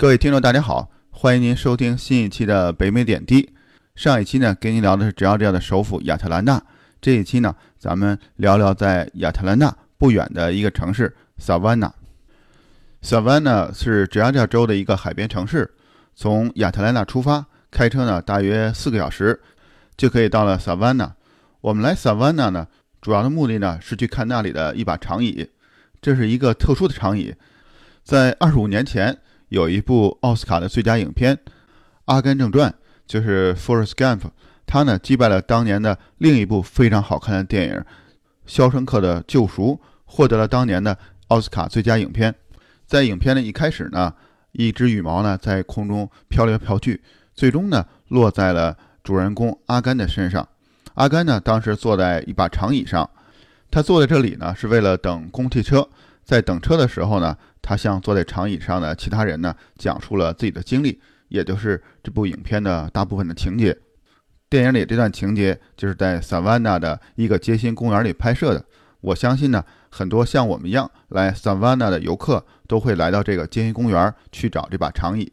各位听众，大家好，欢迎您收听新一期的北美点滴。上一期呢，跟您聊的是乔治亚的首府亚特兰大。这一期呢，咱们聊聊在亚特兰大不远的一个城市萨万纳。萨万纳是乔治亚州的一个海边城市。从亚特兰大出发，开车呢大约四个小时，就可以到了萨万纳。我们来萨万纳呢，主要的目的呢是去看那里的一把长椅。这是一个特殊的长椅，在二十五年前有一部奥斯卡的最佳影片《阿甘正传》，就是 Forrest Gump，他呢击败了当年的另一部非常好看的电影《肖申克的救赎》，获得了当年的奥斯卡最佳影片。在影片的一开始呢。一只羽毛呢，在空中飘来飘去，最终呢，落在了主人公阿甘的身上。阿甘呢，当时坐在一把长椅上，他坐在这里呢，是为了等公汽车。在等车的时候呢，他向坐在长椅上的其他人呢，讲述了自己的经历，也就是这部影片的大部分的情节。电影里这段情节就是在萨瓦纳的一个街心公园里拍摄的。我相信呢。很多像我们一样来萨瓦纳的游客都会来到这个街心公园去找这把长椅。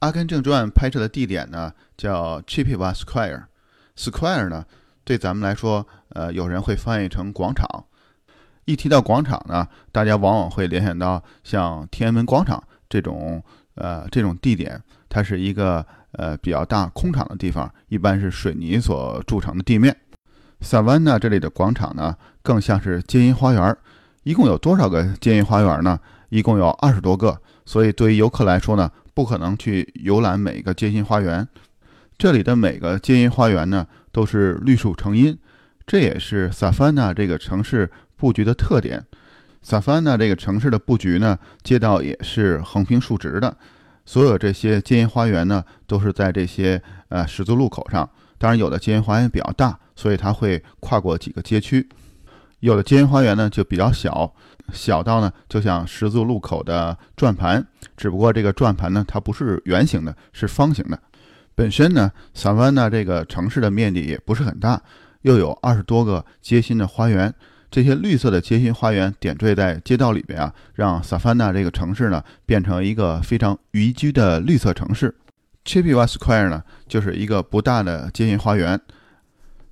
阿甘正传》拍摄的地点呢，叫 Chippewa Square。Square 呢，对咱们来说，呃，有人会翻译成广场。一提到广场呢，大家往往会联想到像天安门广场这种。呃，这种地点它是一个呃比较大空场的地方，一般是水泥所筑成的地面。萨万纳这里的广场呢，更像是金银花园。一共有多少个金银花园呢？一共有二十多个。所以对于游客来说呢，不可能去游览每个街心花园。这里的每个街心花园呢，都是绿树成荫，这也是萨凡纳这个城市布局的特点。萨凡纳这个城市的布局呢，街道也是横平竖直的。所有这些街心花园呢，都是在这些呃十字路口上。当然，有的街心花园比较大，所以它会跨过几个街区；有的街心花园呢就比较小，小到呢就像十字路口的转盘，只不过这个转盘呢它不是圆形的，是方形的。本身呢，萨凡纳这个城市的面积也不是很大，又有二十多个街心的花园。这些绿色的街心花园点缀在街道里边啊，让萨凡纳这个城市呢变成一个非常宜居的绿色城市。Chippewa Square 呢就是一个不大的街心花园。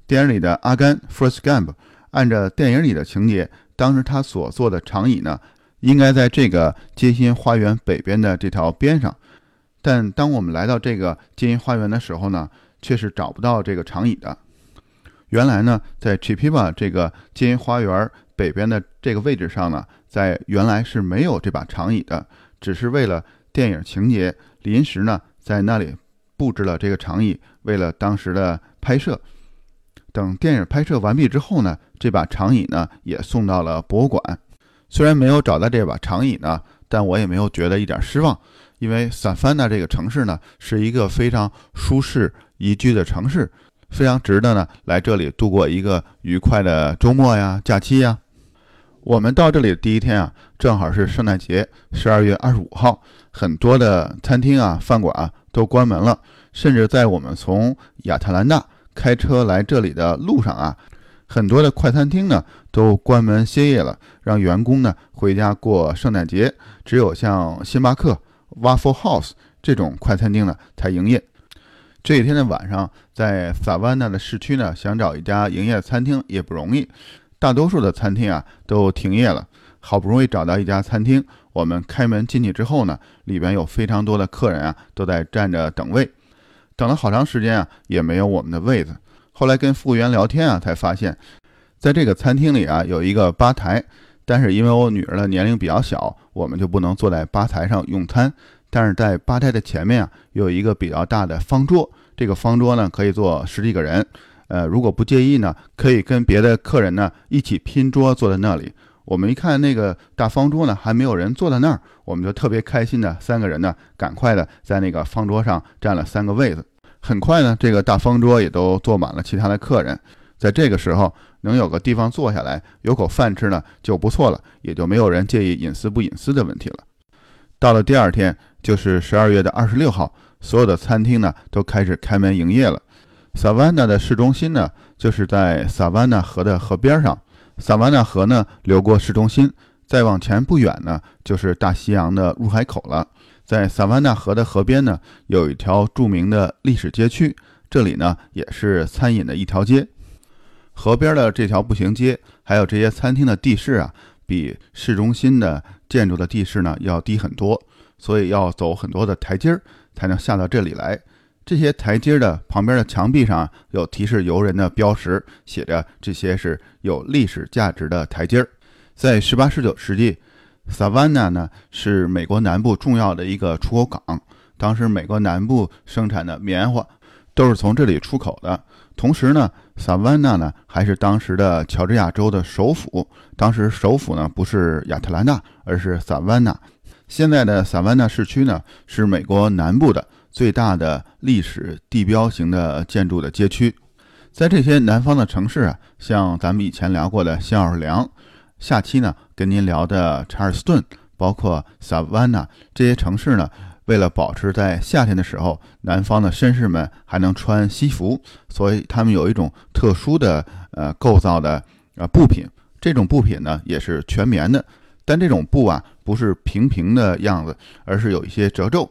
电影里的阿甘 First GAMP 按照电影里的情节，当时他所坐的长椅呢应该在这个街心花园北边的这条边上，但当我们来到这个街心花园的时候呢，却是找不到这个长椅的。原来呢，在 Chippewa 这个街心花园北边的这个位置上呢，在原来是没有这把长椅的，只是为了电影情节，临时呢在那里布置了这个长椅，为了当时的拍摄。等电影拍摄完毕之后呢，这把长椅呢也送到了博物馆。虽然没有找到这把长椅呢，但我也没有觉得一点失望，因为萨凡纳这个城市呢是一个非常舒适宜居的城市。非常值得呢，来这里度过一个愉快的周末呀、假期呀。我们到这里的第一天啊，正好是圣诞节，十二月二十五号，很多的餐厅啊、饭馆啊都关门了，甚至在我们从亚特兰大开车来这里的路上啊，很多的快餐厅呢都关门歇业了，让员工呢回家过圣诞节。只有像星巴克、Waffle House 这种快餐厅呢才营业。这一天的晚上，在萨万纳的市区呢，想找一家营业餐厅也不容易。大多数的餐厅啊都停业了。好不容易找到一家餐厅，我们开门进去之后呢，里边有非常多的客人啊都在站着等位，等了好长时间啊也没有我们的位子。后来跟服务员聊天啊，才发现，在这个餐厅里啊有一个吧台，但是因为我女儿的年龄比较小，我们就不能坐在吧台上用餐。但是在吧台的前面啊，有一个比较大的方桌，这个方桌呢可以坐十几个人，呃，如果不介意呢，可以跟别的客人呢一起拼桌坐在那里。我们一看那个大方桌呢，还没有人坐在那儿，我们就特别开心的三个人呢，赶快的在那个方桌上占了三个位子。很快呢，这个大方桌也都坐满了其他的客人。在这个时候，能有个地方坐下来，有口饭吃呢就不错了，也就没有人介意隐私不隐私的问题了。到了第二天，就是十二月的二十六号，所有的餐厅呢都开始开门营业了。萨瓦纳的市中心呢，就是在萨瓦纳河的河边上。萨瓦纳河呢流过市中心，再往前不远呢，就是大西洋的入海口了。在萨瓦纳河的河边呢，有一条著名的历史街区，这里呢也是餐饮的一条街。河边的这条步行街，还有这些餐厅的地势啊，比市中心的建筑的地势呢要低很多，所以要走很多的台阶儿才能下到这里来。这些台阶的旁边的墙壁上有提示游人的标识，写着这些是有历史价值的台阶儿。在十八、十九世纪，萨瓦纳呢是美国南部重要的一个出口港，当时美国南部生产的棉花都是从这里出口的。同时呢，萨万纳呢还是当时的乔治亚州的首府。当时首府呢不是亚特兰大，而是萨万纳。现在的萨万纳市区呢是美国南部的最大的历史地标型的建筑的街区。在这些南方的城市啊，像咱们以前聊过的新奥尔良，下期呢跟您聊的查尔斯顿，包括萨万纳这些城市呢。为了保持在夏天的时候，南方的绅士们还能穿西服，所以他们有一种特殊的呃构造的呃布品。这种布品呢也是全棉的，但这种布啊不是平平的样子，而是有一些褶皱。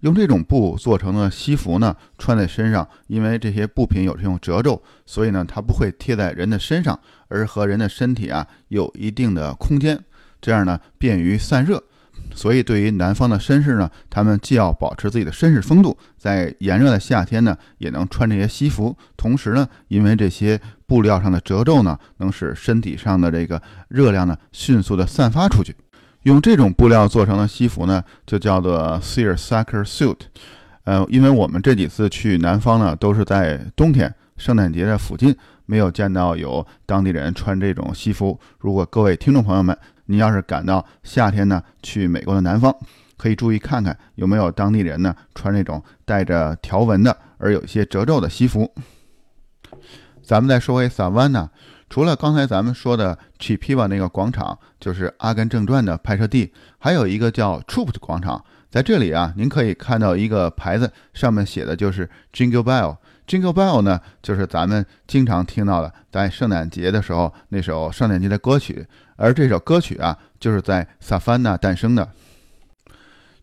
用这种布做成的西服呢，穿在身上，因为这些布品有这种褶皱，所以呢它不会贴在人的身上，而和人的身体啊有一定的空间，这样呢便于散热。所以，对于南方的绅士呢，他们既要保持自己的绅士风度，在炎热的夏天呢，也能穿这些西服。同时呢，因为这些布料上的褶皱呢，能使身体上的这个热量呢迅速的散发出去。用这种布料做成的西服呢，就叫做 seersucker suit。呃，因为我们这几次去南方呢，都是在冬天，圣诞节的附近，没有见到有当地人穿这种西服。如果各位听众朋友们，你要是赶到夏天呢，去美国的南方，可以注意看看有没有当地人呢穿那种带着条纹的而有一些褶皱的西服。咱们再说回萨万纳，除了刚才咱们说的 Chipiva 那个广场，就是《阿甘正传》的拍摄地，还有一个叫 Troop 的广场。在这里啊，您可以看到一个牌子，上面写的就是 Jingle Bell。Jingle Bell 呢，就是咱们经常听到的，在圣诞节的时候那首圣诞节的歌曲。而这首歌曲啊，就是在萨凡纳诞生的。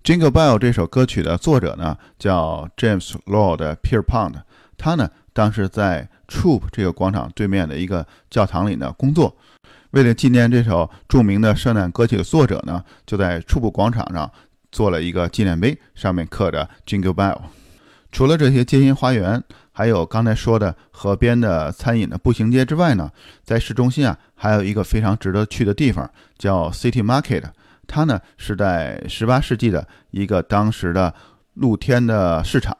Jingle Bell 这首歌曲的作者呢，叫 James Lord Pierpont。他呢，当时在 Troop 这个广场对面的一个教堂里呢工作。为了纪念这首著名的圣诞歌曲的作者呢，就在 Troop 广场上做了一个纪念碑，上面刻着 Jingle Bell。除了这些街心花园，还有刚才说的河边的餐饮的步行街之外呢，在市中心啊，还有一个非常值得去的地方，叫 City Market。它呢是在18世纪的一个当时的露天的市场。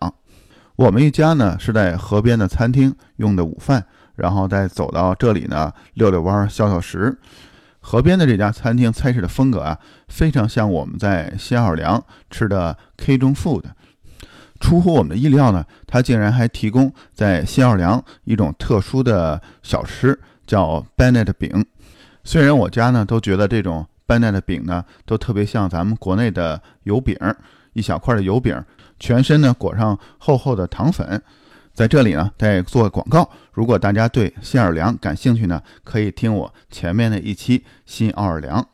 我们一家呢是在河边的餐厅用的午饭，然后再走到这里呢溜溜弯、消消食。河边的这家餐厅菜式的风格啊，非常像我们在新奥尔良吃的 K 中 food。出乎我们的意料呢，他竟然还提供在新奥尔良一种特殊的小吃，叫 Bennett 饼。虽然我家呢都觉得这种 Bennett 饼呢都特别像咱们国内的油饼，一小块的油饼，全身呢裹上厚厚的糖粉。在这里呢再做广告，如果大家对新奥尔良感兴趣呢，可以听我前面的一期新奥尔良。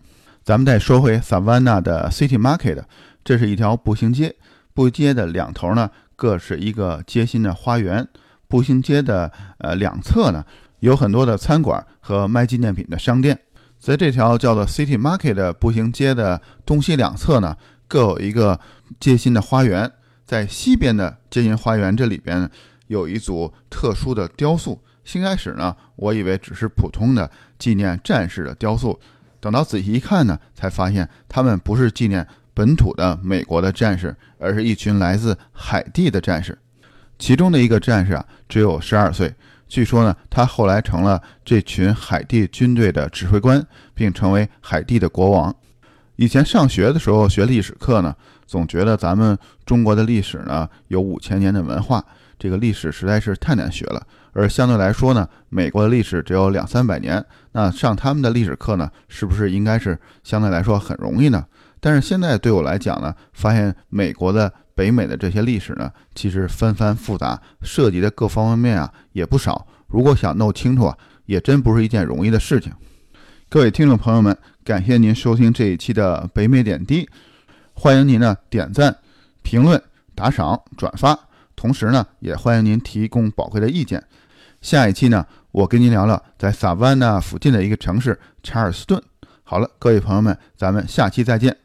咱们再说回 Savannah 的 City Market，这是一条步行街。步街的两头呢，各是一个街心的花园。步行街的呃两侧呢，有很多的餐馆和卖纪念品的商店。在这条叫做 City Market 的步行街的东西两侧呢，各有一个街心的花园。在西边的街心花园这里边，有一组特殊的雕塑。新开始呢，我以为只是普通的纪念战士的雕塑，等到仔细一看呢，才发现他们不是纪念。本土的美国的战士，而是一群来自海地的战士。其中的一个战士啊，只有十二岁，据说呢，他后来成了这群海地军队的指挥官，并成为海地的国王。以前上学的时候学历史课呢，总觉得咱们中国的历史呢有五千年的文化，这个历史实在是太难学了。而相对来说呢，美国的历史只有两三百年，那上他们的历史课呢，是不是应该是相对来说很容易呢？但是现在对我来讲呢，发现美国的。北美的这些历史呢，其实纷繁复杂，涉及的各方面啊也不少。如果想弄清楚啊，也真不是一件容易的事情。各位听众朋友们，感谢您收听这一期的北美点滴，欢迎您呢点赞、评论、打赏、转发，同时呢也欢迎您提供宝贵的意见。下一期呢，我跟您聊聊在萨班纳附近的一个城市查尔斯顿。好了，各位朋友们，咱们下期再见。